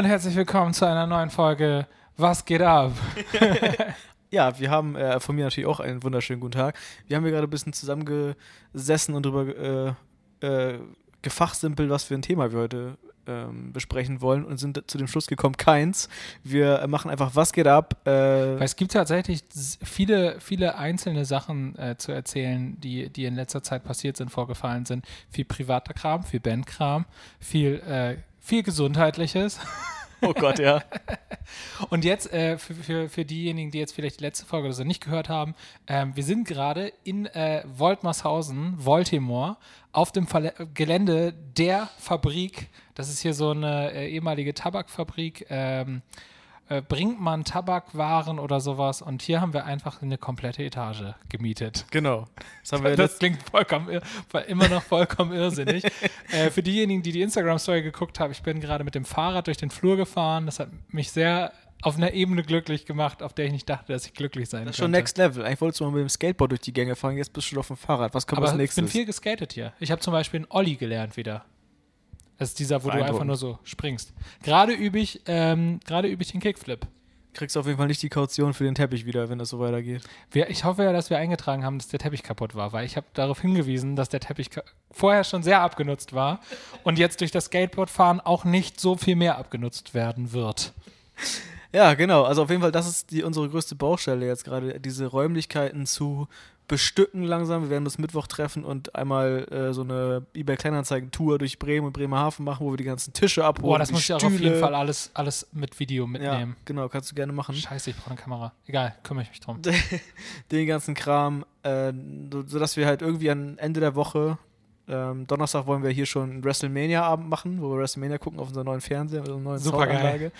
Und herzlich willkommen zu einer neuen Folge Was geht ab? Ja, wir haben äh, von mir natürlich auch einen wunderschönen guten Tag. Wir haben hier gerade ein bisschen zusammengesessen und darüber äh, äh, gefachsimpelt, was für ein Thema wir heute ähm, besprechen wollen und sind zu dem Schluss gekommen, keins. Wir machen einfach, was geht ab? Äh, Weil es gibt tatsächlich viele, viele einzelne Sachen äh, zu erzählen, die, die in letzter Zeit passiert sind, vorgefallen sind. Viel privater Kram, viel Bandkram, viel, äh, viel Gesundheitliches. oh Gott, ja. Und jetzt äh, für, für, für diejenigen, die jetzt vielleicht die letzte Folge oder so nicht gehört haben, ähm, wir sind gerade in äh, Woltmarshausen, Voltimore, auf dem Verle Gelände der Fabrik. Das ist hier so eine äh, ehemalige Tabakfabrik. Ähm, äh, bringt man Tabakwaren oder sowas und hier haben wir einfach eine komplette Etage gemietet. Genau. Das Das klingt vollkommen, immer noch vollkommen irrsinnig. äh, für diejenigen, die die Instagram-Story geguckt haben, ich bin gerade mit dem Fahrrad durch den Flur gefahren. Das hat mich sehr auf einer Ebene glücklich gemacht, auf der ich nicht dachte, dass ich glücklich sein das ist könnte. schon Next Level. Eigentlich wolltest du mal mit dem Skateboard durch die Gänge fahren, jetzt bist du schon auf dem Fahrrad. Was kommt Aber als ich nächstes? bin viel geskatet hier. Ich habe zum Beispiel einen Olli gelernt wieder. Das ist dieser, wo du einfach nur so springst. Gerade übe ich, ähm, gerade übe ich den Kickflip. Kriegst auf jeden Fall nicht die Kaution für den Teppich wieder, wenn das so weitergeht. Wir, ich hoffe ja, dass wir eingetragen haben, dass der Teppich kaputt war, weil ich habe darauf hingewiesen, dass der Teppich vorher schon sehr abgenutzt war und jetzt durch das Skateboardfahren auch nicht so viel mehr abgenutzt werden wird. Ja, genau. Also auf jeden Fall, das ist die, unsere größte Baustelle jetzt gerade, diese Räumlichkeiten zu bestücken langsam. Wir werden uns Mittwoch treffen und einmal äh, so eine eBay Kleinanzeigen-Tour durch Bremen und Bremerhaven machen, wo wir die ganzen Tische abholen. Boah, das muss ich auch auf jeden. Fall alles, alles mit Video Ja, mitnehmen. genau, kannst du gerne machen. Scheiße, ich brauche eine Kamera. Egal, kümmere ich mich drum. Den ganzen Kram, äh, so- sodass wir halt irgendwie am Ende der Woche, ähm, Donnerstag wollen wir hier schon einen WrestleMania-Abend machen, wo wir WrestleMania gucken auf unserer neuen Fernseher, mit unserer neuen Supergeil. Soundanlage.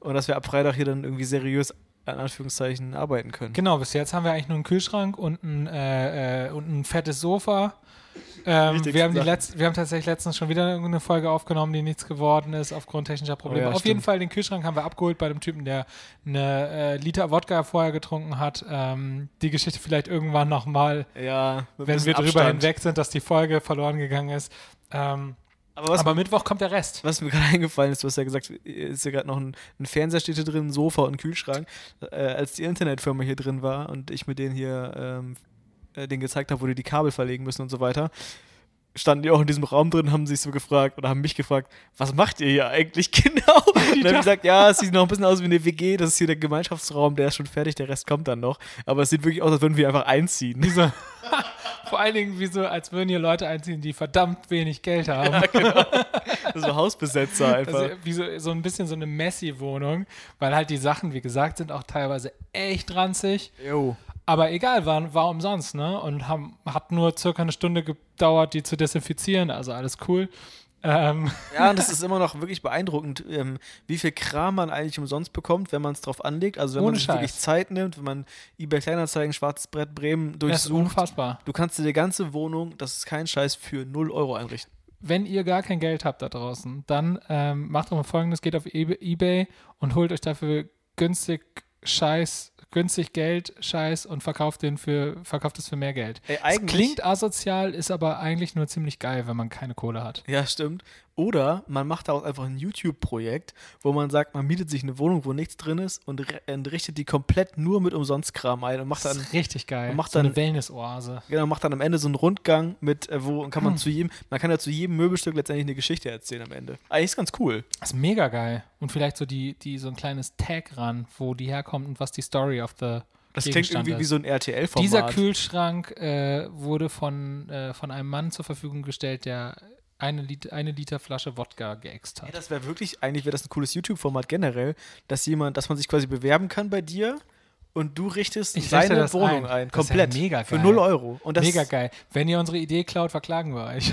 Und dass wir ab Freitag hier dann irgendwie seriös, in Anführungszeichen, arbeiten können. Genau, bis jetzt haben wir eigentlich nur einen Kühlschrank und ein, äh, äh, und ein fettes Sofa. Ähm, wir, haben die letzt, wir haben tatsächlich letztens schon wieder eine Folge aufgenommen, die nichts geworden ist aufgrund technischer Probleme. Oh ja, Auf jeden. Fall, den Kühlschrank haben wir abgeholt bei dem Typen, der eine äh, Liter Wodka vorher getrunken hat. Ähm, die Geschichte vielleicht irgendwann nochmal, Ja, wenn wir drüber Abstand. hinweg sind, dass die Folge verloren gegangen ist. Ähm, Aber was, aber Mittwoch kommt der Rest. was mir gerade eingefallen ist, du hast ja gesagt, ist ja gerade noch ein, ein Fernseher steht hier drin, ein Sofa und ein Kühlschrank. Äh, als die Internetfirma hier drin war und ich mit denen hier ähm, äh, denen gezeigt habe, wo die die Kabel verlegen müssen und so weiter, standen die auch in diesem Raum drin, haben sich so gefragt oder haben mich gefragt, was macht ihr hier eigentlich genau? Und dann haben die gesagt, ja, es sieht noch ein bisschen aus wie eine WG, das ist hier der Gemeinschaftsraum, der ist schon fertig, der Rest kommt dann noch. Aber es sieht wirklich aus, als würden wir einfach einziehen. Vor allen Dingen wie so, als würden hier Leute einziehen, die verdammt wenig Geld haben. so Hausbesetzer einfach. Also wie so, so ein bisschen so eine Messi-Wohnung, weil halt die Sachen, wie gesagt, sind auch teilweise echt ranzig. Jo. Aber egal, war, war umsonst, ne? Und haben, hat nur circa eine Stunde gedauert, die zu desinfizieren, also alles cool. Ähm, Ja, und das ist immer noch wirklich beeindruckend, ähm, wie viel Kram man eigentlich umsonst bekommt, wenn man es drauf anlegt. Also wenn Ohne man sich Scheiß. wirklich Zeit nimmt, wenn man eBay Kleinanzeigen, Schwarzes Brett Bremen das ist durchsucht. unfassbar. Du kannst dir die ganze Wohnung, das ist kein Scheiß, für 0 Euro einrichten. Wenn ihr gar kein Geld habt da draußen, dann ähm, macht doch mal folgendes: geht auf eBay und holt euch dafür günstig Scheiß, günstig Geld, Scheiß und verkauft den für, verkauft es für mehr Geld. Ey, klingt asozial, ist aber eigentlich nur ziemlich geil, wenn man keine Kohle hat. Ja, stimmt. Oder man macht daraus einfach ein YouTube-Projekt, wo man sagt, man mietet sich eine Wohnung, wo nichts drin ist und, und richtet die komplett nur mit Umsonstkram ein und macht Das dann ist richtig geil. man macht so eine dann- Wellness-Oase. Genau, macht dann am Ende so einen Rundgang mit, äh, wo kann Hm. man zu jedem, man kann ja zu jedem Möbelstück letztendlich eine Geschichte erzählen am Ende. Eigentlich ist ganz cool. Das ist mega geil. Und vielleicht so die, die so ein kleines Tag ran, wo die herkommt und was die Story of the Das klingt irgendwie wie ist. so ein RTL-Format. Dieser Kühlschrank äh, wurde von, äh, von einem Mann zur Verfügung gestellt, der eine, Lit eine Liter Flasche Wodka geäxt Ja, hat. das wäre wirklich, eigentlich wäre das ein cooles YouTube-Format generell, dass jemand, dass man sich quasi bewerben kann bei dir und du richtest Ich richte seine das Wohnung ein. ein, Das ist ja komplett. mega Für geil. 0 Euro. Und das, Mega geil. Wenn ihr unsere Idee klaut, verklagen wir euch.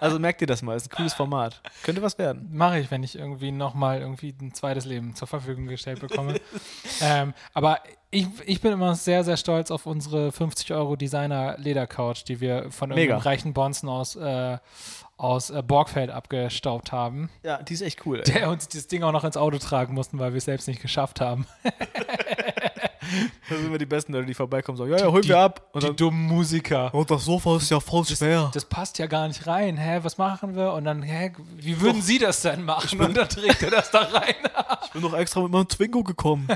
Also merkt ihr das mal, ist ein cooles Format. Könnte was werden. Mache ich, wenn ich irgendwie nochmal irgendwie ein zweites Leben zur Verfügung gestellt bekomme. ähm, aber ich, ich bin immer sehr, sehr stolz auf unsere 50 Euro Designer-Ledercouch, die wir von Mega. irgendeinem reichen Bonzen aus, äh, aus äh, Borgfeld abgestaubt haben, Ja, die ist echt cool. Ey. der uns das Ding auch noch ins Auto tragen mussten, weil wir es selbst nicht geschafft haben. Das sind immer die besten Leute, die vorbeikommen und sagen, ja, ja, hol mir ab. Und die dann, dummen Musiker. oh, das Sofa ist ja voll schwer. Das passt ja gar nicht rein. Hä, was machen wir? Und dann, hä, wie würden Sie das denn machen? Und dann trägt er das da rein. Ich bin doch extra mit meinem Twingo gekommen.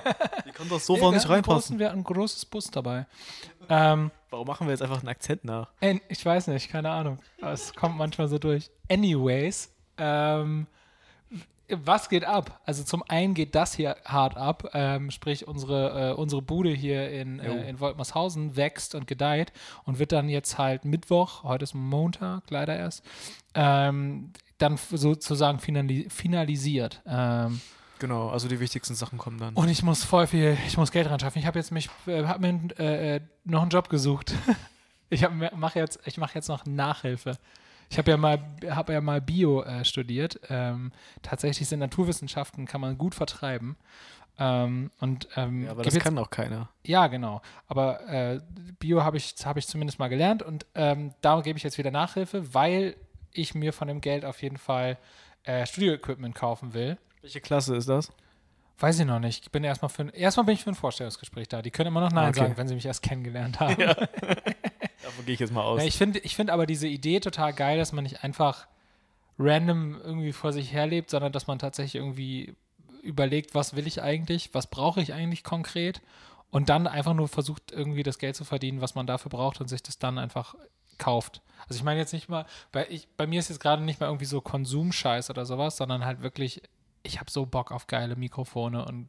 Wie kann das Sofa wir nicht einen großen, reinpassen? wir hatten ein großes Bus dabei. Ähm, Warum machen wir jetzt einfach einen Akzent nach? Ey, Ich weiß nicht, keine Ahnung. Aber es kommt manchmal so durch. Anyways, ähm, was geht ab? Also zum einen geht das hier hart ab, ähm, sprich unsere, äh, unsere Bude hier in, äh, in Woltmershausen wächst und gedeiht und wird dann jetzt halt Mittwoch, heute ist Montag leider erst, ähm, dann sozusagen finali finalisiert. Ähm, Genau, also die wichtigsten Sachen kommen dann. und ich muss voll viel, ich muss Geld ran schaffen. Ich habe jetzt mich, äh, hab mir äh, äh, noch einen Job gesucht. ich mache jetzt, ich mache jetzt noch Nachhilfe. Ich habe ja mal, habe ja mal Bio äh, studiert. Ähm, tatsächlich sind Naturwissenschaften kann man gut vertreiben. Ähm, und ähm, ja, aber das jetzt- kann auch keiner. ja, genau. Aber äh, Bio habe ich, habe ich zumindest mal gelernt und ähm, da gebe ich jetzt wieder Nachhilfe, weil ich mir von dem Geld auf jeden Fall äh, Studio-Equipment kaufen will. Welche Klasse ist das? Weiß ich noch nicht. Ich bin erstmal für ein, erstmal bin ich für ein Vorstellungsgespräch da. Die können immer noch Nein Okay. sagen, wenn sie mich erst kennengelernt haben. Davon gehe ich jetzt mal aus. Ja, ich finde ich find aber diese Idee total geil, dass man nicht einfach random irgendwie vor sich herlebt, sondern dass man tatsächlich irgendwie überlegt, was will ich eigentlich, was brauche ich eigentlich konkret und dann einfach nur versucht, irgendwie das Geld zu verdienen, was man dafür braucht und sich das dann einfach kauft. Also ich meine jetzt nicht mal, bei, ich, bei mir ist jetzt gerade nicht mal irgendwie so Konsumscheiß oder sowas, sondern halt wirklich, ich habe so Bock auf geile Mikrofone und,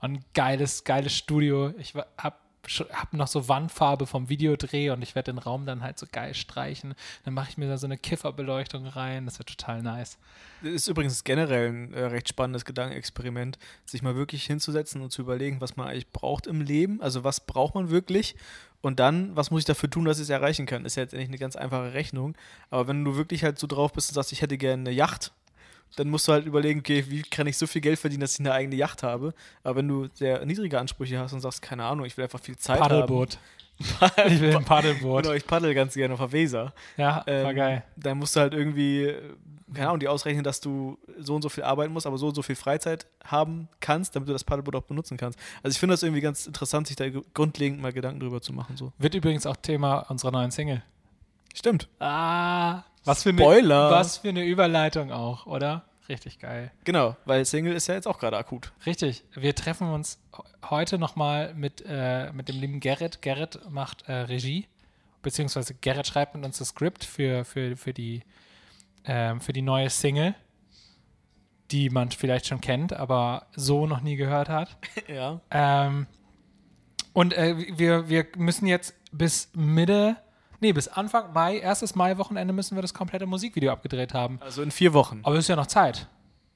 ein- geiles, geiles Studio. Ich wa- hab sch- hab noch so Wandfarbe vom Videodreh und ich werde den Raum dann halt so geil streichen. Dann mache ich mir da so eine Kifferbeleuchtung rein. Das wird total nice. Das ist übrigens generell ein äh, recht spannendes Gedankenexperiment, sich mal wirklich hinzusetzen und zu überlegen, was man eigentlich braucht im Leben. Also was braucht man wirklich? Und dann, was muss ich dafür tun, dass ich es erreichen kann? Ist ja jetzt eigentlich eine ganz einfache Rechnung. Aber wenn du wirklich halt so drauf bist und sagst, ich hätte gerne eine Yacht, dann musst du halt überlegen, okay, wie kann ich so viel Geld verdienen, dass ich eine eigene Yacht habe? Aber wenn du sehr niedrige Ansprüche hast und sagst, keine Ahnung, ich will einfach viel Zeit Paddelboot. haben. Ich will ein Paddelboot. Genau, ich paddel ganz gerne auf der Weser. Ja, war Ähm, geil. Dann musst du halt irgendwie, keine Ahnung, die ausrechnen, dass du so und so viel arbeiten musst, aber so und so viel Freizeit haben kannst, damit du das Paddleboot auch benutzen kannst. Also ich finde das irgendwie ganz interessant, sich da gr- grundlegend mal Gedanken drüber zu machen. So. Wird übrigens auch Thema unserer neuen Single. Stimmt. Ah, was für eine, Spoiler. was für eine Überleitung auch, oder? Richtig geil. Genau, weil Single ist ja jetzt auch gerade akut. Richtig. Wir treffen uns heute nochmal mit, äh, mit dem lieben Gerrit. Gerrit macht äh, Regie, beziehungsweise Gerrit schreibt mit uns das Skript für, für, für, die, ähm, für die neue Single, die man vielleicht schon kennt, aber so noch nie gehört hat. Ja. Ähm, und äh, wir, wir müssen jetzt bis Mitte, nee, bis Anfang Mai, erstes Mai-Wochenende müssen wir das komplette Musikvideo abgedreht haben. Also in vier Wochen. Aber es ist ja noch Zeit.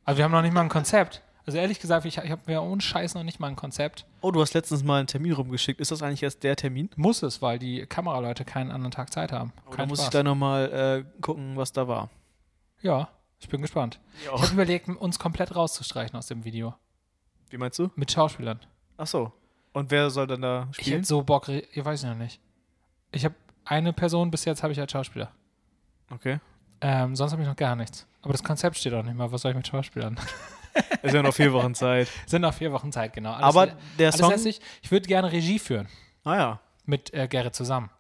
Also wir haben noch nicht mal ein Konzept. Also ehrlich gesagt, ich, ich habe mir ohne Scheiß noch nicht mal ein Konzept. Oh, du hast letztens mal einen Termin rumgeschickt. Ist das eigentlich erst der Termin? Muss es, weil die Kameraleute keinen anderen Tag Zeit haben. Oder Kein muss Spaß. ich da nochmal äh, gucken, was da war? ja, ich bin gespannt. Ich habe überlegt, uns komplett rauszustreichen aus dem Video. Wie meinst du? Mit Schauspielern. Ach so. Und wer soll dann da Ich spielen? hätte so Bock, ich weiß noch nicht. Ich habe eine Person bis jetzt habe ich als Schauspieler. Okay. Ähm, sonst habe ich noch gar nichts. Aber das Konzept steht auch nicht mal. Was soll ich mit Schauspielern? Ist ja noch vier Wochen Zeit. Sind noch vier Wochen Zeit, genau. Alles, Aber der Song. lässig. Ich würde gerne Regie führen Ah ja, mit äh, Gerrit zusammen.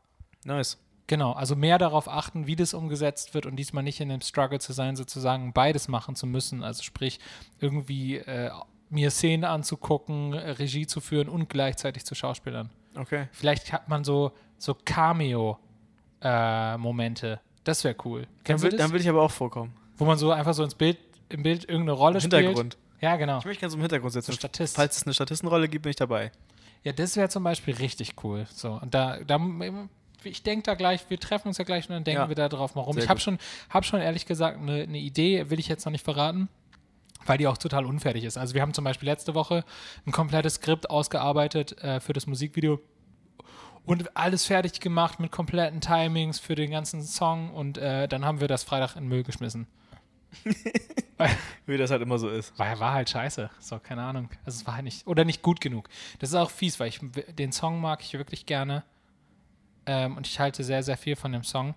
nice. Genau, also mehr darauf achten, wie das umgesetzt wird und diesmal nicht in dem Struggle zu sein, sozusagen beides machen zu müssen. Also sprich, irgendwie äh, mir Szenen anzugucken, Regie zu führen und gleichzeitig zu Schauspielern. Okay. Vielleicht hat man so, so Cameo-Momente. das wäre cool. Dann will, dann will ich aber auch vorkommen. Wo man so einfach so ins Bild, im Bild irgendeine Rolle Hintergrund. spielt. Ja, genau. Ich möchte gerne so im Hintergrund sitzen. So Statist. Falls es eine Statistenrolle gibt, bin ich dabei. Ja, das wäre zum Beispiel richtig cool. So, und da, da ich denke da gleich, wir treffen uns ja gleich und dann denken Ja. wir da drauf mal rum. Sehr ich habe schon, hab schon ehrlich gesagt eine, eine Idee, will ich jetzt noch nicht verraten, weil die auch total unfertig ist. Also wir haben zum Beispiel letzte Woche ein komplettes Skript ausgearbeitet äh, für das Musikvideo und alles fertig gemacht mit kompletten Timings für den ganzen Song und äh, dann haben wir das Freitag in den Müll geschmissen. Wie das halt immer so ist. War, war halt scheiße. So, keine Ahnung. Also es war halt nicht, oder nicht gut genug. Das ist auch fies, weil ich den Song mag ich wirklich gerne. Ähm, und ich halte sehr, sehr viel von dem Song.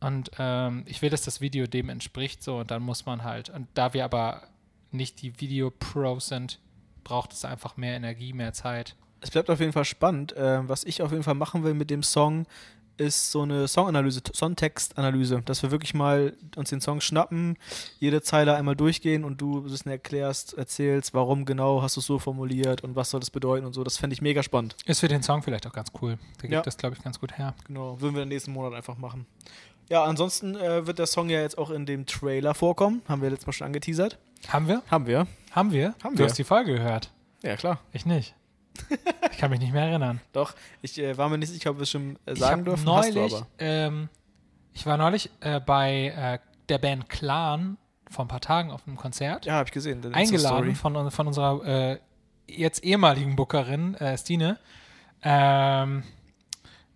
Und ähm, ich will, dass das Video dem entspricht, so, und dann muss man halt, und da wir aber nicht die Video-Pros sind, braucht es einfach mehr Energie, mehr Zeit. Es bleibt auf jeden Fall spannend. Ähm, was ich auf jeden Fall machen will mit dem Song, ist so eine Songanalyse, Songtextanalyse, dass wir wirklich mal uns den Song schnappen, jede Zeile einmal durchgehen und du es erklärst, erzählst, warum genau hast du es so formuliert und was soll das bedeuten und so. Das fände ich mega spannend. Ist für den Song vielleicht auch ganz cool. Der gibt Ja. das, glaube ich, ganz gut her. Genau, würden wir im nächsten Monat einfach machen. Ja, ansonsten äh, wird der Song ja jetzt auch in dem Trailer vorkommen. Haben wir letztes Mal schon angeteasert. Haben wir? Haben wir. Haben wir? Haben du wir. hast die Folge gehört. Ja, klar. Ich nicht. ich kann mich nicht mehr erinnern. Doch, ich äh, war mir nicht sicher, ob wir es schon äh, ich sagen hab dürfen. neulich, Hast du aber. ähm, ich war neulich äh, bei äh, der Band Clan vor ein paar Tagen auf einem Konzert. Ja, habe ich gesehen. eingeladen von, von unserer äh, jetzt ehemaligen Bookerin, äh, Stine. Ähm,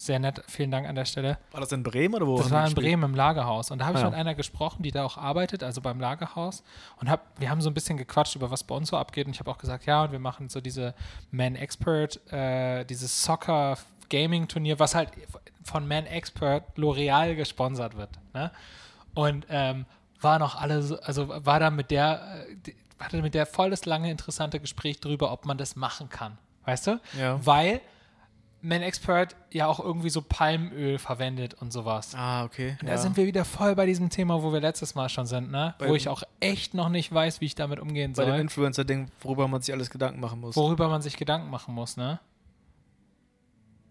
sehr nett, vielen Dank an der Stelle. War das in Bremen oder wo? Das war in gespielt? Bremen im Lagerhaus. Und da habe ich Ah, ja. mit einer gesprochen, die da auch arbeitet, also beim Lagerhaus. Und hab, wir haben so ein bisschen gequatscht über was bei uns so abgeht. Und ich habe auch gesagt, ja, und wir machen so diese Man Expert, äh, dieses Soccer Gaming Turnier, was halt von Man Expert L'Oreal gesponsert wird. Ne? Und ähm, war noch alle, so, also war da mit der, äh, hatte mit der voll das lange interessante Gespräch darüber, ob man das machen kann. Weißt du? Ja. Weil Man Expert ja auch irgendwie so Palmöl verwendet und sowas. Ah, okay. Und ja. Da sind wir wieder voll bei diesem Thema, wo wir letztes Mal schon sind, ne? Bei wo ich auch echt noch nicht weiß, wie ich damit umgehen bei dem soll. Influencer-Ding, worüber man sich alles Gedanken machen muss. Worüber man sich Gedanken machen muss, ne?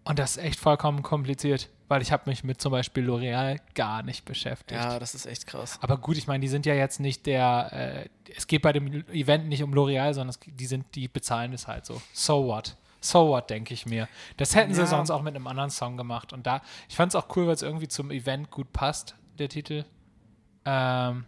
Und das ist echt vollkommen kompliziert, weil ich habe mich mit zum Beispiel L'Oreal gar nicht beschäftigt. Ja, das ist echt krass. Aber gut, ich meine, die sind ja jetzt nicht der, äh, es geht bei dem Event nicht um L'Oreal, sondern es, die sind, die bezahlen es halt so. So what? So what, denke ich mir. Das hätten sie Ja. sonst auch mit einem anderen Song gemacht. Und da, ich fand es auch cool, weil es irgendwie zum Event gut passt, der Titel. Ähm,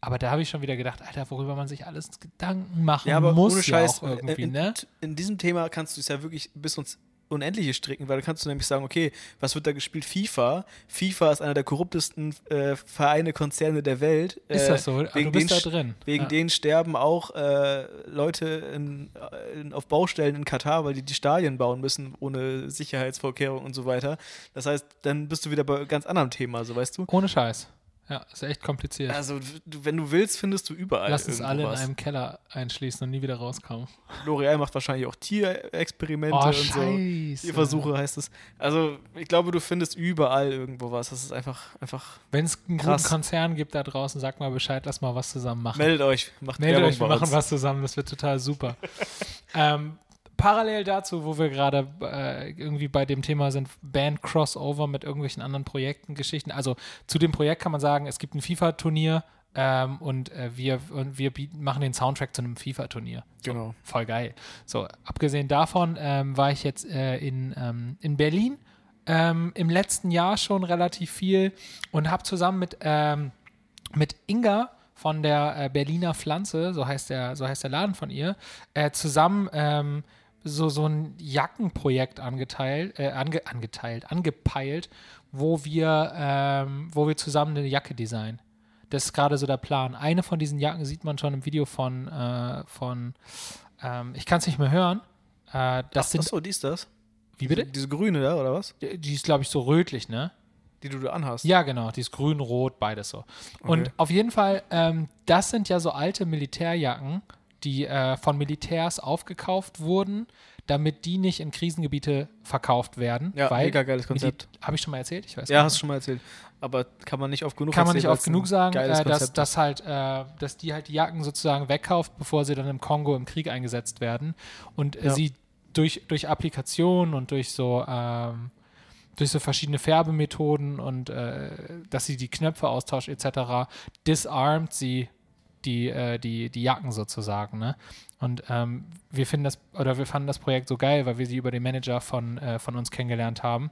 aber da habe ich schon wieder gedacht, Alter, worüber man sich alles Gedanken machen Ja, aber muss ohne ja Scheiß, auch irgendwie, in, ne? in diesem Thema kannst du es ja wirklich bis uns Unendliche stricken, weil da kannst du nämlich sagen, okay, was wird da gespielt? FIFA. FIFA ist einer der korruptesten äh, Vereine, Konzerne der Welt. Ist Äh, das so? Aber wegen du bist denen da drin. Wegen ja. denen sterben auch äh, Leute in, in, auf Baustellen in Katar, weil die die Stadien bauen müssen ohne Sicherheitsvorkehrungen und so weiter. Das heißt, dann bist du wieder bei ganz anderem Thema, so weißt du. Ohne Scheiß. Ja, ist echt kompliziert. Also, du, wenn du willst, findest du überall. Lass uns alle in was. einem Keller einschließen und nie wieder rauskommen. L'Oreal macht wahrscheinlich auch Tierexperimente Oh, und so. scheiße. Tierversuche heißt es. Also, ich glaube, du findest überall irgendwo was. Das ist einfach, einfach. Wenn es einen Krass. guten Konzern gibt da draußen, sagt mal Bescheid, lass mal was zusammen machen. Meldet euch, macht Meldet Werbung euch, wir machen was zusammen, das wird total super. ähm, parallel dazu, wo wir gerade äh, irgendwie bei dem Thema sind, Band-Crossover mit irgendwelchen anderen Projekten, Geschichten. Also zu dem Projekt kann man sagen, es gibt ein FIFA-Turnier ähm, und, äh, wir, und wir bieten, machen den Soundtrack zu einem FIFA-Turnier. So, Genau. Voll geil. So, abgesehen davon ähm, war ich jetzt äh, in, ähm, in Berlin ähm, im letzten Jahr schon relativ viel und habe zusammen mit, ähm, mit Inga von der äh, Berliner Pflanze, so heißt der, so heißt der Laden von ihr, äh, zusammen ähm, so, so ein Jackenprojekt angeteilt, äh, ange, angeteilt, angepeilt, wo wir, ähm, wo wir zusammen eine Jacke designen. Das ist gerade so der Plan. Eine von diesen Jacken sieht man schon im Video von, äh, von ähm, ich kann es nicht mehr hören. Äh, das sind, Achso, die ist das? wie bitte? Diese grüne da, oder was? Die ist, glaube ich, so rötlich, ne? Die du da anhast. Ja, genau, die ist grün, rot, beides so. Und Okay. auf jeden Fall, ähm, das sind ja so alte Militärjacken, die äh, von Militärs aufgekauft wurden, damit die nicht in Krisengebiete verkauft werden. Ja, mega geiles Konzept. Habe ich schon mal erzählt? Ich weiß Ja, hast du schon mal erzählt. Aber kann man nicht oft genug kann man nicht oft genug sagen, äh, dass, dass halt, äh, dass die halt die Jacken sozusagen wegkauft, bevor sie dann im Kongo im Krieg eingesetzt werden und äh, Ja. sie durch, durch Applikationen und durch so ähm, durch so verschiedene Färbemethoden und äh, dass sie die Knöpfe austauscht etc. disarmt sie die, äh, die, die Jacken sozusagen. Ne? Und ähm, wir finden das, oder wir fanden das Projekt so geil, weil wir sie über den Manager von, äh, von uns kennengelernt haben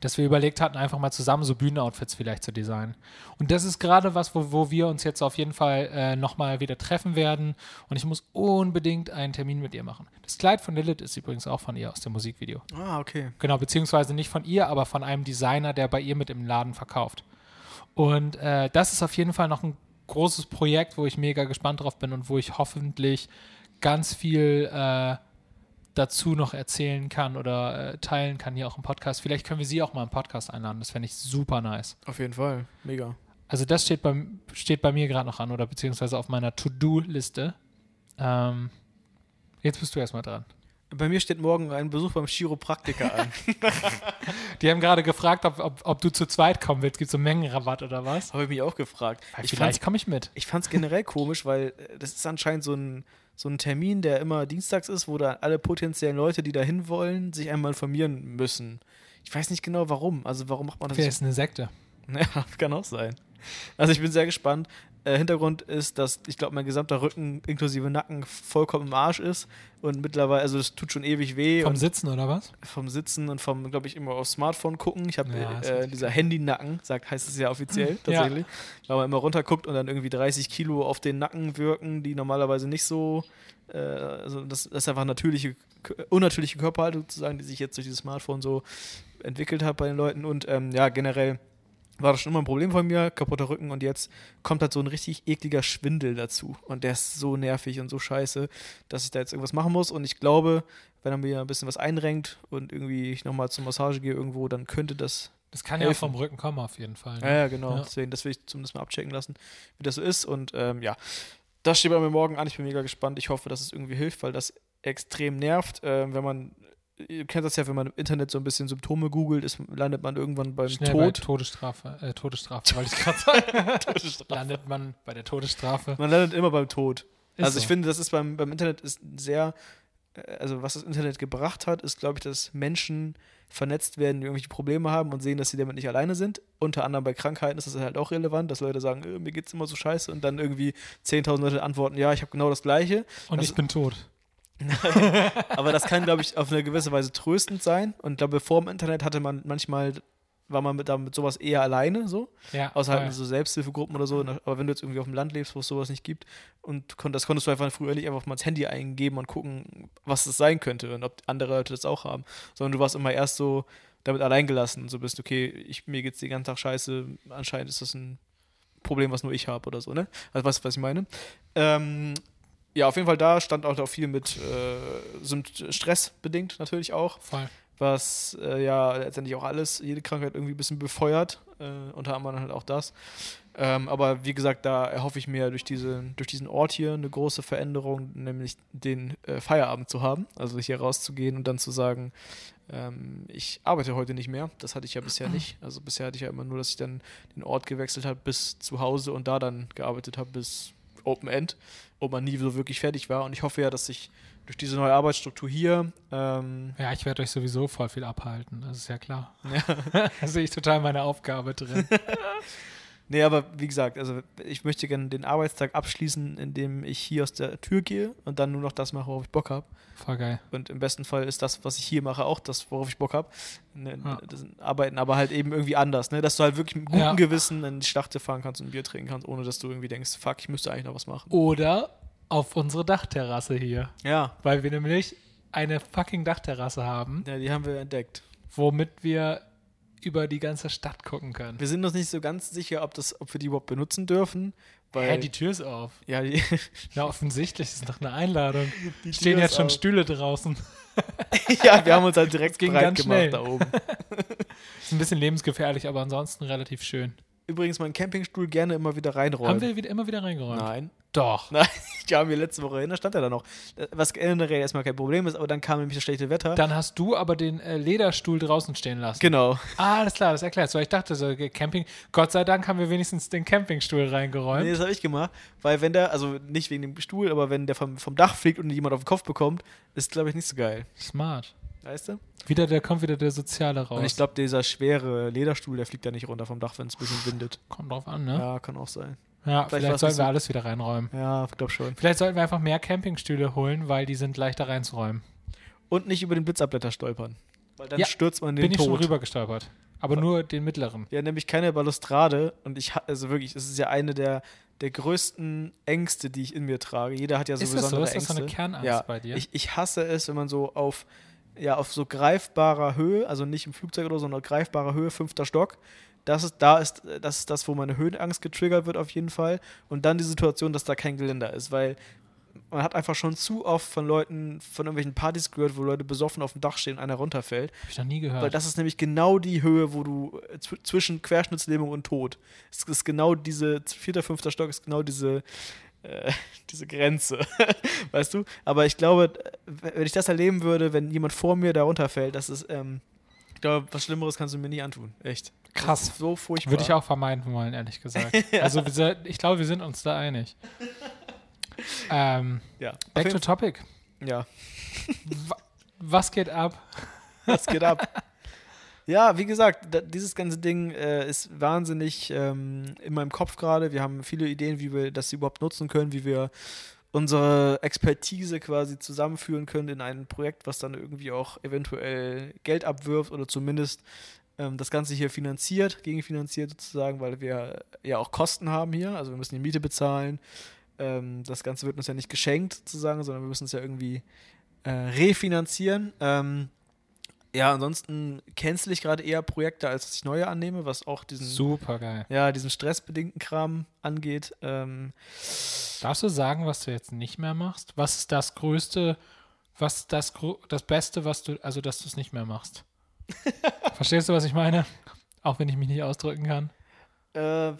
dass wir überlegt hatten, einfach mal zusammen so Bühnenoutfits vielleicht zu designen. Und das ist gerade was, wo, wo wir uns jetzt auf jeden Fall äh, nochmal wieder treffen werden. Und ich muss unbedingt einen Termin mit ihr machen. Das Kleid von Lilith ist übrigens auch von ihr aus dem Musikvideo. Ah, okay. Genau, beziehungsweise nicht von ihr, aber von einem Designer, der bei ihr mit im Laden verkauft. Und äh, das ist auf jeden Fall noch ein großes Projekt, wo ich mega gespannt drauf bin und wo ich hoffentlich ganz viel äh, dazu noch erzählen kann oder äh, teilen kann hier auch im Podcast. Vielleicht können wir sie auch mal im Podcast einladen. Das fände ich super nice. Auf jeden Fall. Mega. Also das steht, beim, steht bei mir gerade noch an oder beziehungsweise auf meiner To-Do-Liste. Ähm, jetzt bist du erstmal dran. Bei mir steht morgen ein Besuch beim Chiropraktiker an. Die haben gerade gefragt, ob, ob, ob du zu zweit kommen willst. Gibt es so einen Mengenrabatt oder was? Habe ich mich auch gefragt. Ich Vielleicht komme ich mit. Ich fand es generell komisch, weil äh, das ist anscheinend so ein, so ein Termin, der immer dienstags ist, wo da alle potenziellen Leute, die da hin wollen, sich einmal informieren müssen. Ich weiß nicht genau warum. Also warum macht man das? Vielleicht ist eine Sekte. Ja, kann auch sein. Also ich bin sehr gespannt. Äh, Hintergrund ist, dass ich glaube, mein gesamter Rücken inklusive Nacken vollkommen im Arsch ist und mittlerweile, also das tut schon ewig weh. Vom Sitzen oder was? vom Sitzen und vom, glaube ich, immer aufs Smartphone gucken. Ich habe Ja, äh, dieser Handy-Nacken, sagt, heißt es ja offiziell Ja. tatsächlich, weil man immer runterguckt und dann irgendwie 30 Kilo auf den Nacken wirken, die normalerweise nicht so, äh, also das, das ist einfach natürliche, unnatürliche Körperhaltung sozusagen, die sich jetzt durch dieses Smartphone so entwickelt hat bei den Leuten und ähm, ja, generell war das schon immer ein Problem von mir, kaputter Rücken und jetzt kommt halt so ein richtig ekliger Schwindel dazu und der ist so nervig und so scheiße, dass ich da jetzt irgendwas machen muss und ich glaube, wenn er mir ein bisschen was einrenkt und irgendwie ich nochmal zur Massage gehe irgendwo, dann könnte das Das kann ja Helfen. vom Rücken kommen, auf jeden Fall. ne? ja, ja, genau. Ja. Deswegen, das will ich zumindest mal abchecken lassen, wie das so ist. Und ähm, ja, das steht bei mir morgen an. Ich bin mega gespannt. Ich hoffe, dass es irgendwie hilft, weil das extrem nervt. Ähm, wenn man, ihr kennt das ja, wenn man im Internet so ein bisschen Symptome googelt, ist, landet man irgendwann beim Schnell bei Tod. Todesstrafe, äh, Todesstrafe, wollte ich gerade sagen. Landet man bei der Todesstrafe. Man landet immer beim Tod. Ist also ich so. finde, das ist beim, beim Internet ist sehr, äh, also was das Internet gebracht hat, ist, glaube ich, dass Menschen vernetzt werden, die irgendwelche Probleme haben und sehen, dass sie damit nicht alleine sind. Unter anderem bei Krankheiten ist das halt auch relevant, dass Leute sagen, äh, mir geht's immer so scheiße und dann irgendwie 10.000 Leute antworten, ja, ich habe genau das Gleiche. Und das- ich bin tot. Aber das kann, glaube ich, auf eine gewisse Weise tröstend sein. Und ich glaube, vor dem Internet hatte man manchmal, war man mit, damit sowas eher alleine so. Ja, Außer halt voll. so Selbsthilfegruppen oder so. Aber wenn du jetzt irgendwie auf dem Land lebst, wo es sowas nicht gibt, und kon das konntest du einfach früher nicht einfach mal ins Handy eingeben und gucken, was das sein könnte und ob andere Leute das auch haben. Sondern du warst immer erst so damit alleingelassen und so bist, okay, ich, mir geht's den ganzen Tag scheiße, anscheinend ist das ein Problem, was nur ich habe oder so, ne? Also weißt du, was ich meine? Ähm, ja, auf jeden Fall da stand auch viel mit äh, Stress bedingt natürlich auch voll. was äh, ja letztendlich auch alles, jede Krankheit irgendwie ein bisschen befeuert, äh, unter anderem halt auch das. Ähm, aber wie gesagt, da erhoffe ich mir durch, diese, durch diesen Ort hier eine große Veränderung, nämlich den äh, Feierabend zu haben, also hier rauszugehen und dann zu sagen, ähm, ich arbeite heute nicht mehr. Das hatte ich ja bisher nicht. Also bisher hatte ich ja immer nur, dass ich dann den Ort gewechselt habe bis zu Hause und da dann gearbeitet habe bis Open End, ob man nie so wirklich fertig war. Und ich hoffe ja, dass ich durch diese neue Arbeitsstruktur hier ähm, Ja, ich werde euch sowieso voll viel abhalten, das ist ja klar. da sehe ich total meine Aufgabe drin. Nee, aber wie gesagt, also ich möchte gerne den Arbeitstag abschließen, indem ich hier aus der Tür gehe und dann nur noch das mache, worauf ich Bock habe. Voll geil. Und im besten Fall ist das, was ich hier mache, auch das, worauf ich Bock habe. Ne, Ja. Arbeiten, aber halt eben irgendwie anders, ne? Dass du halt wirklich mit gutem Ja. Gewissen in die Schlachte fahren kannst und ein Bier trinken kannst, ohne dass du irgendwie denkst, fuck, ich müsste eigentlich noch was machen. Oder auf unsere Dachterrasse hier. Ja, Weil wir nämlich eine fucking Dachterrasse haben, ja, die haben wir entdeckt. womit wir über die ganze Stadt gucken können. Wir sind uns nicht so ganz sicher, ob, das, ob wir die überhaupt benutzen dürfen. Weil, Hä, die Tür ist auf. ja, die, Ja, offensichtlich ist doch eine Einladung. die Stehen Tür jetzt schon auf. Stühle draußen. ja, wir haben uns halt direkt ging breit ganz gemacht schnell. da oben. Ist ein bisschen lebensgefährlich, aber ansonsten relativ schön. Übrigens meinen Campingstuhl gerne immer wieder reinräumen. Haben wir wieder, immer wieder reingeräumt? Nein. Doch. Nein, ich habe mir letzte Woche hin, da stand er da noch. Was generell erstmal kein Problem ist, aber dann kam nämlich das schlechte Wetter. Dann hast du aber den äh, Lederstuhl draußen stehen lassen. genau. Ah, alles klar, das erklärt so. Ich dachte so, Camping, Gott sei Dank haben wir wenigstens den Campingstuhl reingeräumt. Nee, das habe ich gemacht, weil wenn der, also nicht wegen dem Stuhl, aber wenn der vom, vom Dach fliegt und jemand auf den Kopf bekommt, ist glaube ich nicht so geil. Smart. Weißt du? Wieder, da kommt wieder der Soziale raus. Und ich glaube, dieser schwere Lederstuhl, der fliegt da nicht runter vom Dach, wenn es ein bisschen windet. Kommt drauf an, ne? Ja, kann auch sein. Ja, Vielleicht vielleicht, sollten wir alles wieder reinräumen. Ja, glaub schon. Vielleicht sollten wir einfach mehr Campingstühle holen, weil die sind leichter reinzuräumen. Und nicht über den Blitzabletter stolpern. Weil dann Ja, stürzt man den Bin ich schon Tod. rüber gestolpert. Aber nur den mittleren. Ja, nämlich keine Balustrade. Und ich, also wirklich, es ist ja eine der, der größten Ängste, die ich in mir trage. Jeder hat ja so Ist das so? besondere Ist das so eine Ängste. Kernangst ja. bei dir? Ich, ich hasse es, wenn man so auf, ja, auf so greifbarer Höhe, also nicht im Flugzeug oder so, sondern greifbarer Höhe, fünfter Stock. Das ist, da ist, das ist das, wo meine Höhenangst getriggert wird auf jeden Fall. Und dann die Situation, dass da kein Geländer ist, weil man hat einfach schon zu oft von Leuten, von irgendwelchen Partys gehört, wo Leute besoffen auf dem Dach stehen und einer runterfällt. Hab ich noch nie gehört. Weil das ist nämlich genau die Höhe, wo du äh, zw zwischen Querschnittslähmung und Tod. Es ist genau diese, vierter, fünfter Stock ist genau diese, äh, diese Grenze. weißt du? Aber ich glaube, wenn ich das erleben würde, wenn jemand vor mir da runterfällt, das ist, ähm, ich glaube, was Schlimmeres kannst du mir nicht antun. Echt. Krass. so furchtbar. Würde ich auch vermeiden wollen, ehrlich gesagt. Also wir sind- ich glaube, wir sind uns da einig. ähm, Ja. Back to topic. Ja. Wa- Was geht ab? Was geht ab? Ja, wie gesagt, da, dieses ganze Ding äh, ist wahnsinnig ähm, in meinem Kopf gerade. Wir haben viele Ideen, wie wir das überhaupt nutzen können, wie wir unsere Expertise quasi zusammenführen können in ein Projekt, was dann irgendwie auch eventuell Geld abwirft oder zumindest ähm, das Ganze hier finanziert, gegenfinanziert sozusagen, weil wir ja auch Kosten haben hier. Also wir müssen die Miete bezahlen. Ähm, das Ganze wird uns ja nicht geschenkt sozusagen, sondern wir müssen es ja irgendwie äh, refinanzieren. Ähm, ja, ansonsten cancel ich gerade eher Projekte, als dass ich neue annehme, was auch diesen, Super geil. ja, diesen stressbedingten Kram angeht. Ähm, Darfst du sagen, was du jetzt nicht mehr machst? Was ist das Größte, was das, das Beste, was du, also dass du es nicht mehr machst? Verstehst du, was ich meine? Auch wenn ich mich nicht ausdrücken kann. äh,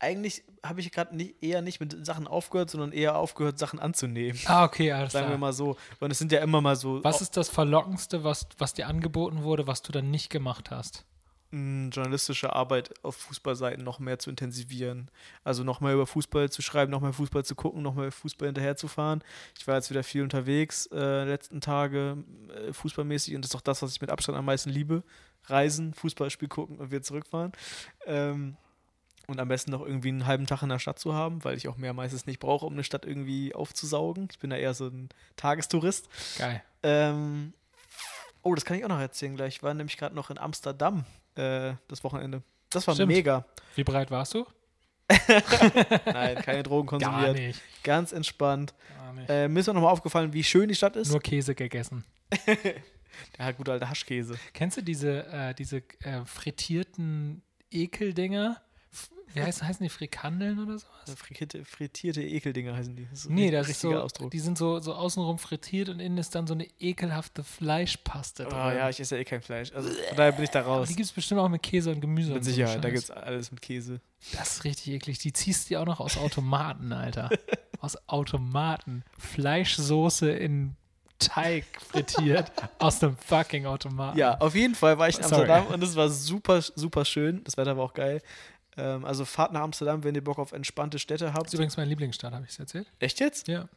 eigentlich habe ich gerade nicht, eher nicht mit Sachen aufgehört, sondern eher aufgehört, Sachen anzunehmen. Ah, okay, alles Sagen wir klar. mal so. Und es sind ja immer mal so Was ist das Verlockendste, was, was dir angeboten wurde, was du dann nicht gemacht hast? mh, journalistische Arbeit auf Fußballseiten noch mehr zu intensivieren. Also noch mehr über Fußball zu schreiben, noch mehr Fußball zu gucken, noch mehr Fußball hinterherzufahren. Ich war jetzt wieder viel unterwegs äh, letzten Tage äh, fußballmäßig und das ist auch das, was ich mit Abstand am meisten liebe. Reisen, Fußballspiel gucken und wieder zurückfahren. Ähm, und am besten noch irgendwie einen halben Tag in der Stadt zu haben, weil ich auch mehr meistens nicht brauche, um eine Stadt irgendwie aufzusaugen. Ich bin da eher so ein Tagestourist. Geil. Ähm, oh, das kann ich auch noch erzählen gleich. Ich war nämlich gerade noch in Amsterdam äh, das Wochenende. Das war Stimmt. mega. Wie breit warst du? Nein, keine Drogen Gar konsumiert. nicht. Ganz entspannt. Gar nicht. Äh, mir ist auch nochmal aufgefallen, wie schön die Stadt ist. Nur Käse gegessen. Der gute alte Haschkäse. Kennst du diese, äh, diese äh, frittierten Ekeldinger? Wie heißen, heißen die Frikandeln oder sowas? Frittierte, frittierte Ekeldinger heißen die. Das Nee, das ist so, Ausdruck. die sind so, so außenrum frittiert und innen ist dann so eine ekelhafte Fleischpaste Oh, drin. ja, ich esse ja eh kein Fleisch. Also von daher bin ich da Aber raus. die gibt es bestimmt auch mit Käse und Gemüse. Mit und so Sicherheit, da gibt es alles mit Käse. Das ist richtig eklig. Die ziehst du auch noch aus Automaten, Alter. aus Automaten. Fleischsoße in Teig frittiert aus dem fucking Automaten. Ja, auf jeden Fall war ich in Sorry. Amsterdam und es war super, super schön. Das Wetter war auch geil. Ähm, also fahrt nach Amsterdam, wenn ihr Bock auf entspannte Städte Das habt. ist übrigens mein Lieblingsstadt, habe ich es erzählt? Echt jetzt? Ja.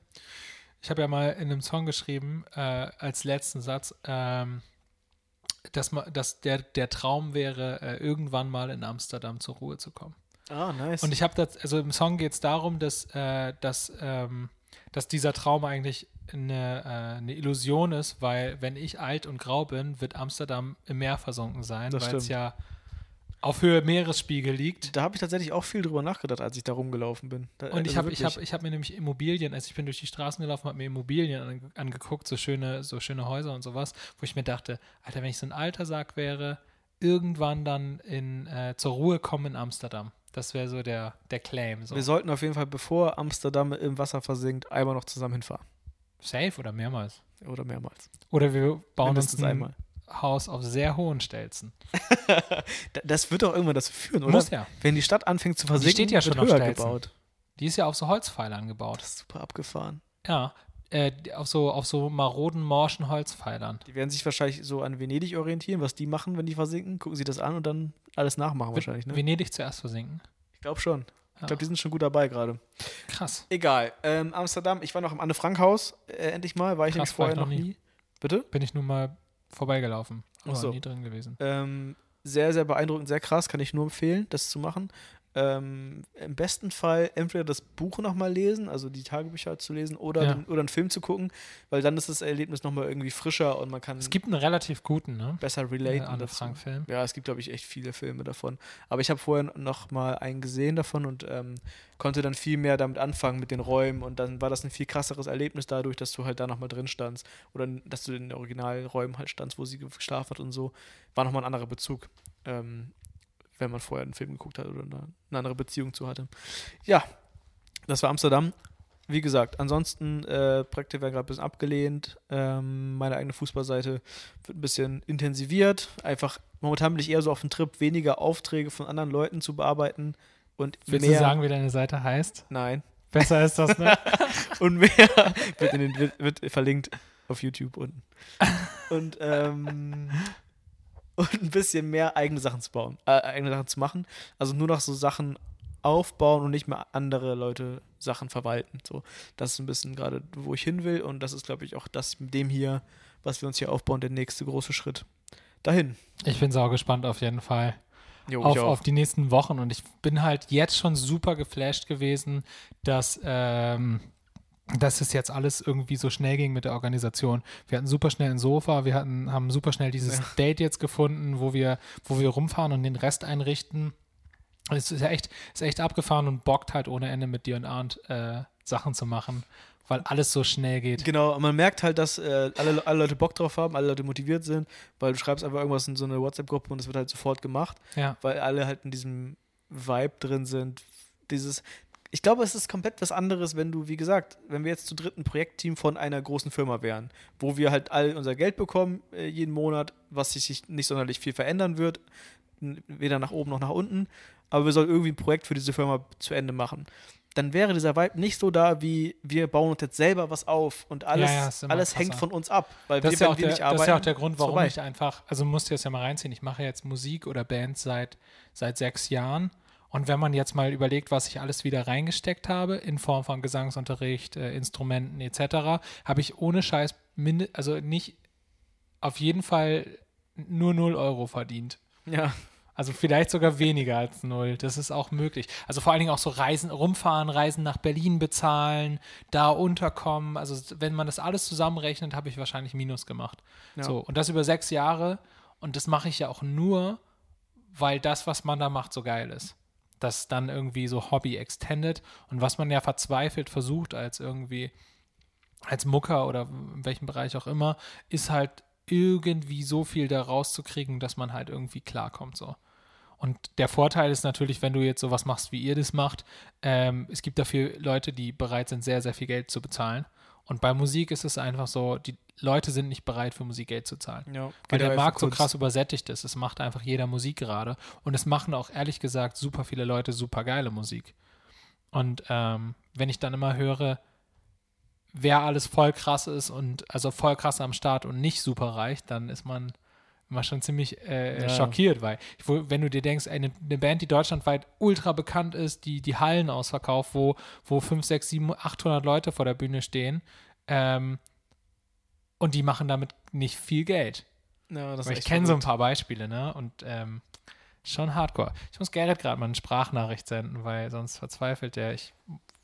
Ich habe ja mal in einem Song geschrieben, äh, als letzten Satz, ähm, dass, ma, dass der, der Traum wäre, äh, irgendwann mal in Amsterdam zur Ruhe zu kommen. Ah, nice. Und ich habe das, also im Song geht es darum, dass, äh, dass, ähm, dass dieser Traum eigentlich eine, äh, eine Illusion ist, weil wenn ich alt und grau bin, wird Amsterdam im Meer versunken sein, Das weil es ja auf Höhe Meeresspiegel liegt. da habe ich tatsächlich auch viel drüber nachgedacht, als ich da rumgelaufen bin. Da, Und ich also habe ich hab, ich hab mir nämlich Immobilien, also ich bin durch die Straßen gelaufen, habe mir Immobilien ange- angeguckt, so schöne, so schöne Häuser und sowas, wo ich mir dachte, Alter, wenn ich so ein alter Sack wäre, irgendwann dann in, äh, zur Ruhe kommen in Amsterdam. Das wäre so der, der Claim. So. Wir sollten auf jeden Fall, bevor Amsterdam im Wasser versinkt, einmal noch zusammen hinfahren. Safe oder mehrmals. Oder mehrmals. Oder wir bauen uns Mindestens ein einmal. Haus auf sehr hohen Stelzen. Da- Das wird doch irgendwann dazu führen, oder? Muss ja. Wenn die Stadt anfängt zu versinken, steht ja schon auf höher Stelzen. gebaut. Die ist ja auf so Holzpfeilern gebaut. Das ist super abgefahren. Ja. Äh, die- auf, so, auf so maroden, morschen Holzpfeilern. Die werden sich wahrscheinlich so an Venedig orientieren, was die machen, wenn die versinken. Gucken sie das an und dann alles nachmachen wahrscheinlich, ne? Venedig zuerst versinken. Ich glaube schon. Ich glaube, die sind schon gut dabei gerade. Krass. Egal. Ähm, Amsterdam, ich war noch im Anne-Frank-Haus, äh, endlich mal. War ich Krass, nämlich vorher ich noch noch nie. nie. Bitte? Bin ich nur mal vorbeigelaufen. Aber so. nie drin gewesen. Ähm, sehr, sehr beeindruckend, sehr krass. Kann ich nur empfehlen, das zu machen. Ähm, Im besten Fall entweder das Buch nochmal lesen, also die Tagebücher zu lesen, oder, Ja. den, oder einen Film zu gucken, weil dann ist das Erlebnis nochmal irgendwie frischer und man kann Es gibt einen relativ guten, ne? besser relaten Anne dazu. Frank-Film. Ja, es gibt, glaube ich, echt viele Filme davon. Aber ich habe vorher noch mal einen gesehen davon und ähm, konnte dann viel mehr damit anfangen mit den Räumen. Und dann war das ein viel krasseres Erlebnis dadurch, dass du halt da nochmal drin standst. Oder dass du in den Originalräumen halt standst, wo sie geschlafen hat und so. War nochmal ein anderer Bezug. Ähm, wenn man vorher einen Film geguckt hat oder eine, andere Beziehung zu hatte. Ja, das war Amsterdam. Wie gesagt, ansonsten, äh, Projekte werden gerade ein bisschen abgelehnt. Ähm, meine eigene Fußballseite wird ein bisschen intensiviert. Einfach, momentan bin ich eher so auf dem Trip, weniger Aufträge von anderen Leuten zu bearbeiten und Willst mehr. du sagen, wie deine Seite heißt? Nein. Besser ist das, ne? Und mehr wird, den, wird verlinkt auf YouTube unten. und, ähm, und ein bisschen mehr eigene Sachen zu bauen, äh, eigene Sachen zu machen. Also nur noch so Sachen aufbauen und nicht mehr andere Leute Sachen verwalten. So, das ist ein bisschen gerade, wo ich hin will und das ist, glaube ich, auch das mit dem hier, was wir uns hier aufbauen, der nächste große Schritt dahin. Ich bin sau gespannt auf jeden Fall. Jo, auf, auf die nächsten Wochen und ich bin halt jetzt schon super geflasht gewesen, dass, ähm, dass es jetzt alles irgendwie so schnell ging mit der Organisation. Wir hatten super schnell ein Sofa, wir hatten, haben super schnell dieses Ja. Date jetzt gefunden, wo wir, wo wir rumfahren und den Rest einrichten. Es ist echt, ist echt abgefahren und bockt halt ohne Ende mit dir und Arndt äh, Sachen zu machen, weil alles so schnell geht. Genau, man merkt halt, dass äh, alle, alle Leute Bock drauf haben, alle Leute motiviert sind, weil du schreibst einfach irgendwas in so eine WhatsApp-Gruppe und es wird halt sofort gemacht, Ja. weil alle halt in diesem Vibe drin sind. Dieses, ich glaube, es ist komplett was anderes, wenn du, wie gesagt, wenn wir jetzt zu dritt ein Projektteam von einer großen Firma wären, wo wir halt all unser Geld bekommen äh, jeden Monat, was sich nicht sonderlich viel verändern wird, weder nach oben noch nach unten, aber wir sollen irgendwie ein Projekt für diese Firma zu Ende machen. Dann wäre dieser Vibe nicht so da, wie wir bauen uns jetzt selber was auf und alles, Ja, ja, alles hängt von uns ab. Weil Das wir, ist, ja auch der, nicht das arbeiten, ist ja auch der Grund, warum ich einfach, also musst du das ja mal reinziehen. Ich mache jetzt Musik oder Bands seit, seit sechs Jahren. Und wenn man jetzt mal überlegt, was ich alles wieder reingesteckt habe, in Form von Gesangsunterricht, äh, Instrumenten etc., habe ich ohne Scheiß, minde, also nicht auf jeden Fall nur 0 Euro verdient. Ja, Also vielleicht sogar weniger als null. Das ist auch möglich. Also vor allen Dingen auch so Reisen, rumfahren, Reisen nach Berlin bezahlen, da unterkommen. Also wenn man das alles zusammenrechnet, habe ich wahrscheinlich Minus gemacht. Ja. So, und das über sechs Jahre. Und das mache ich ja auch nur, weil das, was man da macht, so geil ist. Das dann irgendwie so Hobby extended. Und was man ja verzweifelt versucht, als irgendwie, als Mucker oder in welchem Bereich auch immer, ist halt irgendwie so viel da rauszukriegen, dass man halt irgendwie klarkommt so. Und der Vorteil ist natürlich, wenn du jetzt sowas machst, wie ihr das macht, ähm, es gibt dafür Leute, die bereit sind, sehr, sehr viel Geld zu bezahlen. Und bei Musik ist es einfach so, die Leute sind nicht bereit, für Musik Geld zu zahlen. ja. Weil der Markt so krass übersättigt ist. Es macht einfach jeder Musik gerade. Und es machen auch ehrlich gesagt super viele Leute super geile Musik. Und ähm, wenn ich dann immer höre, wer alles voll krass ist und also voll krass am Start und nicht super reich, dann ist man immer schon ziemlich äh, Ja. schockiert, weil wenn du dir denkst, eine, eine Band, die deutschlandweit ultra bekannt ist, die die Hallen ausverkauft, wo, wo 5, 6, 7, 800 Leute vor der Bühne stehen ähm, und die machen damit nicht viel Geld. Ja, ich kenne so ein paar Beispiele, ne? Und ähm, schon hardcore. Ich muss Gerrit gerade mal eine Sprachnachricht senden, weil sonst verzweifelt der. Ich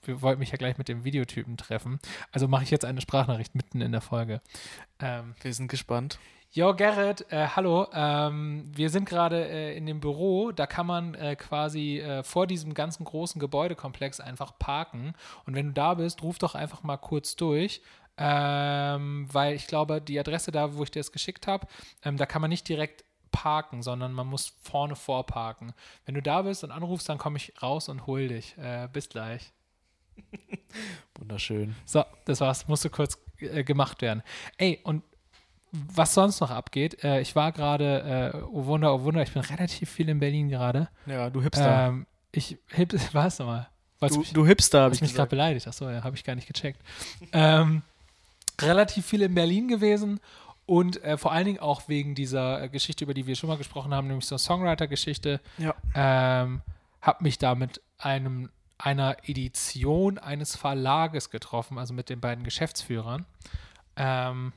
wir wollten mich ja gleich mit dem Videotypen treffen. Also mache ich jetzt eine Sprachnachricht mitten in der Folge. Ähm, Wir sind gespannt. Jo, Gerrit, äh, hallo. Ähm, wir sind gerade äh, in dem Büro. Da kann man äh, quasi äh, vor diesem ganzen großen Gebäudekomplex einfach parken. Und wenn du da bist, ruf doch einfach mal kurz durch. Ähm, weil ich glaube, die Adresse da, wo ich dir das geschickt habe, ähm, da kann man nicht direkt parken, sondern man muss vorne vorparken. Wenn du da bist und anrufst, dann komme ich raus und hol dich. Äh, bis gleich. Wunderschön. So, das war's. Musste kurz äh, gemacht werden. Ey, und was sonst noch abgeht, äh, ich war gerade, äh, oh Wunder, oh Wunder, ich bin relativ viel in Berlin gerade. Ja, du Hipster. Ähm, ich, hip, was nochmal? Was du, mich, du Hipster, habe ich mich gerade beleidigt. Achso, ja, habe ich gar nicht gecheckt. ähm, relativ viel in Berlin gewesen und äh, vor allen Dingen auch wegen dieser äh, Geschichte, über die wir schon mal gesprochen haben, nämlich so eine Songwriter-Geschichte Ja. ähm, habe mich da mit einem, einer Edition eines Verlages getroffen, also mit den beiden Geschäftsführern. Ähm,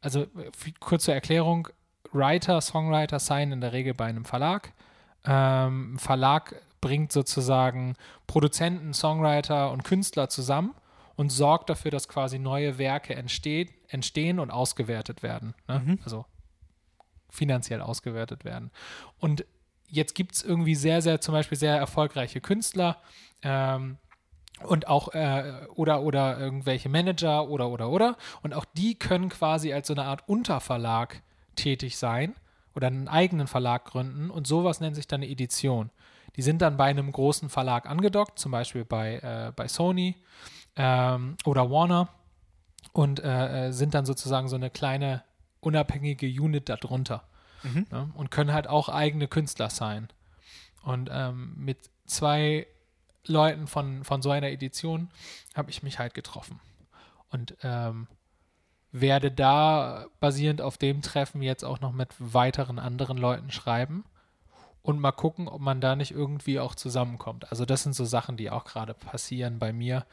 also äh, kurze Erklärung, Writer, Songwriter signen in der Regel bei einem Verlag. Ähm, ein Verlag bringt sozusagen Produzenten, Songwriter und Künstler zusammen und sorgt dafür, dass quasi neue Werke entsteht, entstehen und ausgewertet werden. Ne? Mhm. Also finanziell ausgewertet werden. Und jetzt gibt es irgendwie sehr, sehr, zum Beispiel sehr erfolgreiche Künstler ähm, und auch äh, oder oder irgendwelche Manager oder oder oder und auch die können quasi als so eine Art Unterverlag tätig sein oder einen eigenen Verlag gründen und sowas nennt sich dann eine Edition. Die sind dann bei einem großen Verlag angedockt, zum Beispiel bei, äh, bei Sony ähm, oder Warner und äh, äh, sind dann sozusagen so eine kleine unabhängige Unit darunter Mhm. ne? und können halt auch eigene Künstler sein. Und ähm, mit zwei Leuten von, von so einer Edition habe ich mich halt getroffen. Und ähm, werde da basierend auf dem Treffen jetzt auch noch mit weiteren anderen Leuten schreiben und mal gucken, ob man da nicht irgendwie auch zusammenkommt. Also das sind so Sachen, die auch gerade passieren bei mir,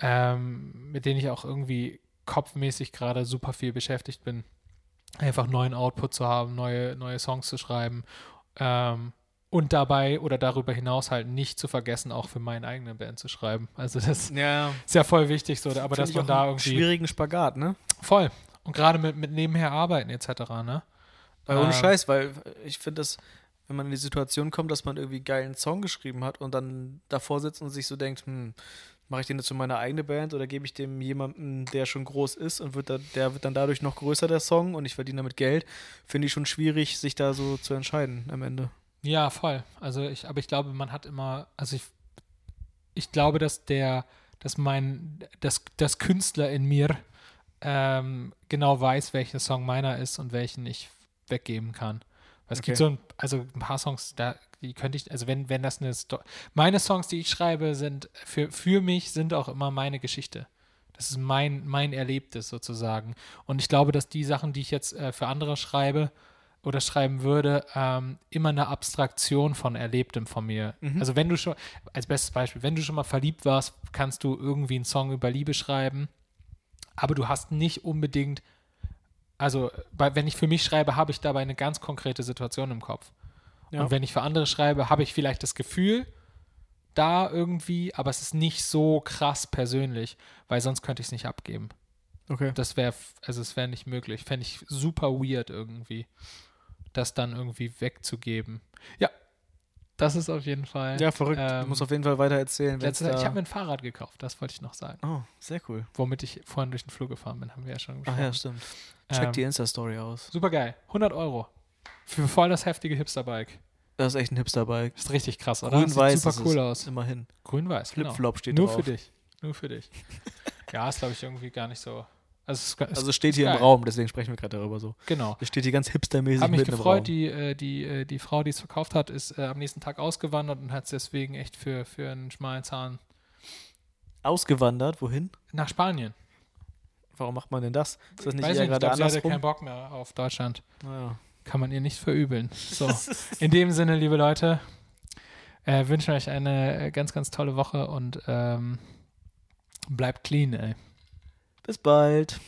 ähm, mit denen ich auch irgendwie kopfmäßig gerade super viel beschäftigt bin. Einfach neuen Output zu haben, neue, neue Songs zu schreiben ähm, und dabei oder darüber hinaus halt nicht zu vergessen, auch für meine eigene Band zu schreiben. Also das Ja, ist ja voll wichtig so, aber dass man auch da irgendwie Schwierigen Spagat, ne? voll und gerade mit, mit nebenher arbeiten etc. Ne? Weil ohne Ähm, Scheiß, weil ich finde das, wenn man in die Situation kommt, dass man irgendwie einen geilen Song geschrieben hat und dann davor sitzt und sich so denkt, hm, mache ich den jetzt für meine eigene Band oder gebe ich dem jemanden, der schon groß ist und wird da, der wird dann dadurch noch größer, der Song, und ich verdiene damit Geld, finde ich schon schwierig, sich da so zu entscheiden am Ende. Ja, voll. Also ich, aber ich glaube, man hat immer, also ich, ich glaube, dass der, dass mein, das, das Künstler in mir ähm, genau weiß, welcher Song meiner ist und welchen ich weggeben kann. Weil es gibt Okay. so ein, also ein paar Songs, da, die könnte ich, also wenn, wenn das eine Sto meine Songs, die ich schreibe, sind für, für mich sind auch immer meine Geschichte. Das ist mein, mein Erlebtes sozusagen. Und ich glaube, dass die Sachen, die ich jetzt äh, für andere schreibe oder schreiben würde, ähm, immer eine Abstraktion von Erlebtem von mir. Mhm. Also wenn du schon, als bestes Beispiel, wenn du schon mal verliebt warst, kannst du irgendwie einen Song über Liebe schreiben, aber du hast nicht unbedingt, also bei, wenn ich für mich schreibe, habe ich dabei eine ganz konkrete Situation im Kopf. Ja. Und wenn ich für andere schreibe, habe ich vielleicht das Gefühl, da irgendwie, aber es ist nicht so krass persönlich, weil sonst könnte ich es nicht abgeben. Okay. Das wäre, also es wäre nicht möglich. Fände ich super weird irgendwie, das dann irgendwie wegzugeben. Ja, das ist auf jeden Fall. Ja, verrückt. du Ähm, musst auf jeden Fall weiter erzählen. Letzte, ich habe mir ein Fahrrad gekauft, das wollte ich noch sagen. Oh, sehr cool. Womit ich vorhin durch den Flur gefahren bin, haben wir ja schon Ach ja, gesprochen. stimmt. Check Ähm, die Insta-Story aus. Super geil. 100 Euro. Für voll das heftige Hipster-Bike. Das ist echt ein Hipster-Bike. Ist richtig krass, oder? Grün-weiß Sieht super cool aus. Immerhin. Grün-weiß, genau. Flip-Flop steht Nur drauf. für dich. Nur für dich. ja, ist, glaube ich, irgendwie gar nicht so. Also, es Also steht hier geil. im Raum, deswegen sprechen wir gerade darüber so. Genau. Das steht hier ganz hipstermäßig Hab mich gefreut, die, äh, die, äh, die Frau, die es verkauft hat, ist äh, am nächsten Tag ausgewandert und hat es deswegen echt für, für einen schmalen Zahn Ausgewandert, wohin? nach Spanien. Warum macht man denn das? Ist das nicht Weiß eher nicht, ich gerade glaube, sie hatte andersrum? keinen Bock mehr auf Deutschland. Naja. Kann man ihr nicht verübeln. So, in dem Sinne, liebe Leute, äh, wünschen euch eine ganz, ganz tolle Woche und ähm, bleibt clean, ey. Bis bald.